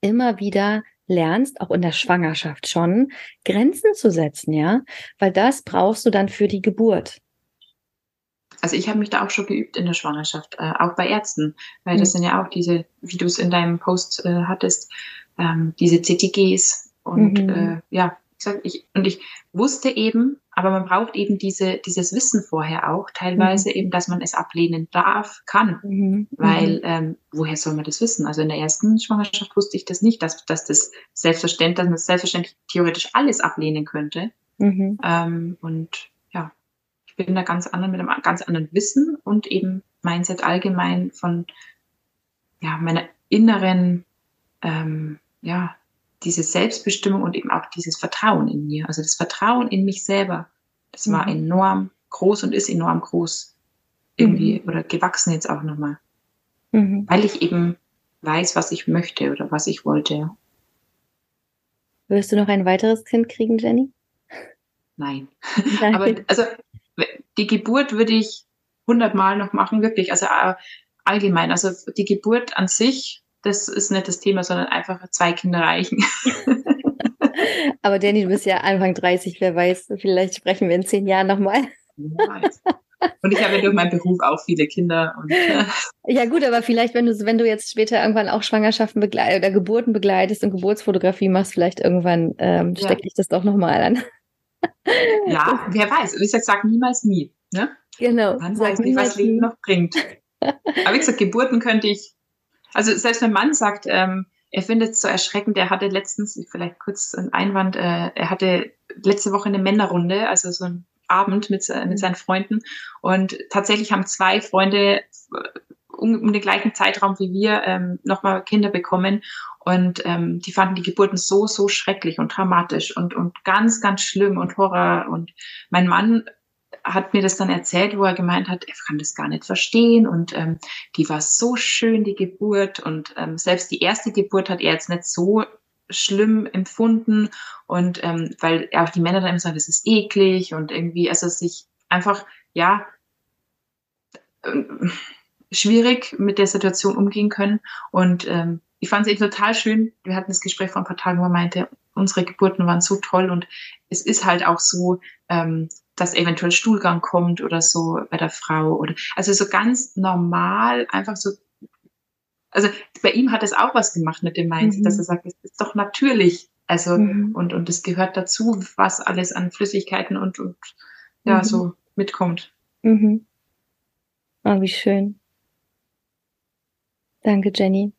immer wieder lernst, auch in der Schwangerschaft schon, Grenzen zu setzen, ja, weil das brauchst du dann für die Geburt. Also ich habe mich da auch schon geübt in der Schwangerschaft, äh, auch bei Ärzten, weil mhm. das sind ja auch diese, wie du es in deinem Post äh, hattest, ähm, diese CTGs und mhm. äh, ja, ich sag, ich, und ich wusste eben, aber man braucht eben diese, dieses Wissen vorher auch, teilweise mhm. eben, dass man es ablehnen darf, kann, mhm. weil mhm. ähm, woher soll man das wissen? Also in der ersten Schwangerschaft wusste ich das nicht, dass, dass das selbstverständlich, dass man selbstverständlich theoretisch alles ablehnen könnte. Mhm. Ähm, und bin da ganz anderen, mit einem ganz anderen Wissen und eben Mindset allgemein von ja, meiner inneren, ähm, ja, diese Selbstbestimmung und eben auch dieses Vertrauen in mir. Also das Vertrauen in mich selber, das mhm. war enorm groß und ist enorm groß irgendwie mhm. oder gewachsen jetzt auch nochmal. Mhm. Weil ich eben weiß, was ich möchte oder was ich wollte. Wirst du noch ein weiteres Kind kriegen, Jenny? Nein. Nein. Aber also die Geburt würde ich hundertmal noch machen, wirklich. Also äh, allgemein. Also die Geburt an sich, das ist nicht das Thema, sondern einfach zwei Kinder reichen. Aber Danny, du bist ja Anfang 30, wer weiß, vielleicht sprechen wir in zehn Jahren nochmal. Und ich habe ja durch meinen Beruf auch viele Kinder. Und, äh. Ja gut, aber vielleicht, wenn du, wenn du jetzt später irgendwann auch Schwangerschaften begleitest oder Geburten begleitest und Geburtsfotografie machst, vielleicht irgendwann ähm, ja. steckt dich das doch nochmal an. Ja, wer weiß. Ich sage niemals nie. Ne? Genau. Man weiß nicht, was Leben noch bringt. Aber wie gesagt, Geburten könnte ich, also selbst wenn Mann sagt, ähm, er findet es so erschreckend, er hatte letztens, vielleicht kurz ein Einwand, äh, er hatte letzte Woche eine Männerrunde, also so ein Abend mit, äh, mit mhm. seinen Freunden und tatsächlich haben zwei Freunde um, um den gleichen Zeitraum wie wir ähm, nochmal Kinder bekommen und ähm, die fanden die Geburten so, so schrecklich und dramatisch und, und ganz, ganz schlimm und Horror. Und mein Mann hat mir das dann erzählt, wo er gemeint hat, er kann das gar nicht verstehen und ähm, die war so schön, die Geburt und ähm, selbst die erste Geburt hat er jetzt nicht so schlimm empfunden und ähm, weil auch die Männer dann immer sagen, das ist eklig und irgendwie, also sich einfach, ja, äh, schwierig mit der Situation umgehen können und ähm, ich fand es eben total schön. Wir hatten das Gespräch vor ein paar Tagen, wo er meinte, unsere Geburten waren so toll und es ist halt auch so, ähm, dass eventuell Stuhlgang kommt oder so bei der Frau oder also so ganz normal, einfach so. Also bei ihm hat es auch was gemacht mit dem Mindset, mhm. dass er sagt, es ist doch natürlich. Also mhm. und und es gehört dazu, was alles an Flüssigkeiten und und ja mhm. so mitkommt. Mhm. Oh, wie schön. Danke, Jenny.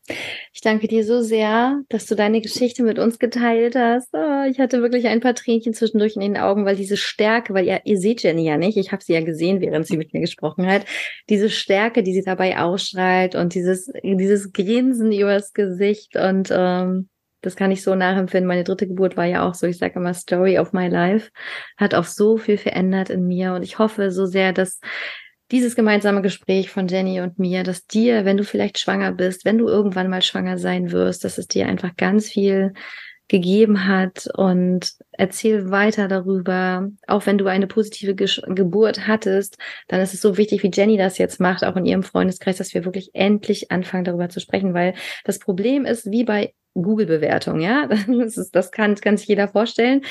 Ich danke dir so sehr, dass du deine Geschichte mit uns geteilt hast. Oh, ich hatte wirklich ein paar Tränchen zwischendurch in den Augen, weil diese Stärke, weil ihr, ihr seht Jenny ja nicht, ich habe sie ja gesehen, während sie mit mir gesprochen hat, diese Stärke, die sie dabei ausstrahlt und dieses, dieses Grinsen übers Gesicht und ähm, das kann ich so nachempfinden. Meine dritte Geburt war ja auch so, ich sage immer Story of my life, hat auch so viel verändert in mir und ich hoffe so sehr, dass dieses gemeinsame Gespräch von Jenny und mir, dass dir, wenn du vielleicht schwanger bist, wenn du irgendwann mal schwanger sein wirst, dass es dir einfach ganz viel gegeben hat und erzähl weiter darüber. Auch wenn du eine positive Ge Geburt hattest, dann ist es so wichtig, wie Jenny das jetzt macht, auch in ihrem Freundeskreis, dass wir wirklich endlich anfangen, darüber zu sprechen, weil das Problem ist, wie bei Google-Bewertung, ja, das, ist, das kann, kann sich jeder vorstellen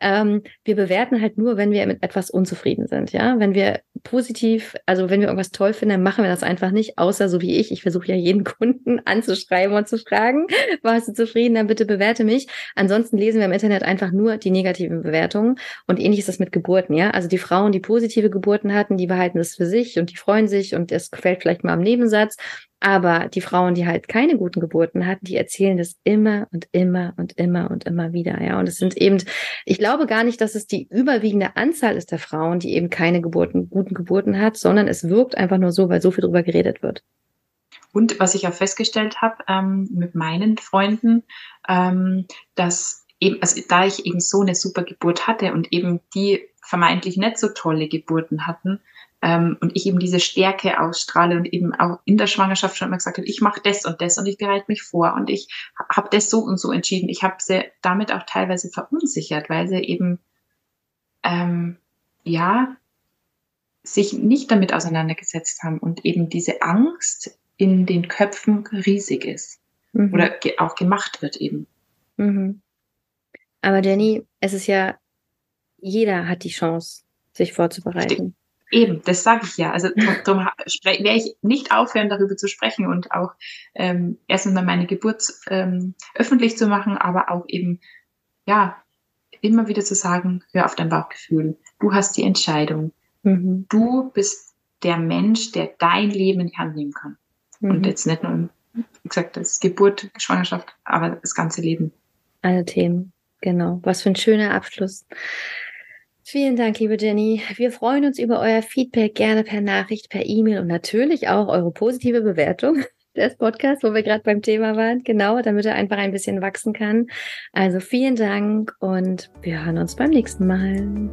ähm, wir bewerten halt nur, wenn wir mit etwas unzufrieden sind, ja. Wenn wir positiv, also wenn wir irgendwas toll finden, dann machen wir das einfach nicht, außer so wie ich. Ich versuche ja jeden Kunden anzuschreiben und zu fragen, warst du zufrieden, dann bitte bewerte mich. Ansonsten lesen wir im Internet einfach nur die negativen Bewertungen und ähnlich ist das mit Geburten, ja. Also die Frauen, die positive Geburten hatten, die behalten das für sich und die freuen sich und es gefällt vielleicht mal am Nebensatz. Aber die Frauen, die halt keine guten Geburten hatten, die erzählen das immer und immer und immer und immer wieder. Ja, und es sind eben, ich glaube gar nicht, dass es die überwiegende Anzahl ist der Frauen, die eben keine Geburten, guten Geburten hat, sondern es wirkt einfach nur so, weil so viel drüber geredet wird. Und was ich auch festgestellt habe ähm, mit meinen Freunden, ähm, dass eben, also da ich eben so eine super Geburt hatte und eben die vermeintlich nicht so tolle Geburten hatten, ähm, und ich eben diese Stärke ausstrahle und eben auch in der Schwangerschaft schon immer gesagt habe, ich mache das und das und ich bereite mich vor und ich habe das so und so entschieden. Ich habe sie damit auch teilweise verunsichert, weil sie eben ähm, ja sich nicht damit auseinandergesetzt haben und eben diese Angst in den Köpfen riesig ist mhm. oder ge auch gemacht wird eben. Mhm. Aber Jenny, es ist ja, jeder hat die Chance, sich vorzubereiten. Richtig. Eben, das sage ich ja. Also darum werde ich nicht aufhören, darüber zu sprechen und auch ähm, erstens mal meine Geburt ähm, öffentlich zu machen, aber auch eben, ja, immer wieder zu sagen, hör auf dein Bauchgefühl. Du hast die Entscheidung. Mhm. Du bist der Mensch, der dein Leben in die Hand nehmen kann. Mhm. Und jetzt nicht nur, wie gesagt, das Geburt, Schwangerschaft, aber das ganze Leben. Alle Themen, genau. Was für ein schöner Abschluss. Vielen Dank, liebe Jenny. Wir freuen uns über euer Feedback gerne per Nachricht, per E-Mail und natürlich auch eure positive Bewertung des Podcasts, wo wir gerade beim Thema waren. Genau, damit er einfach ein bisschen wachsen kann. Also vielen Dank und wir hören uns beim nächsten Mal.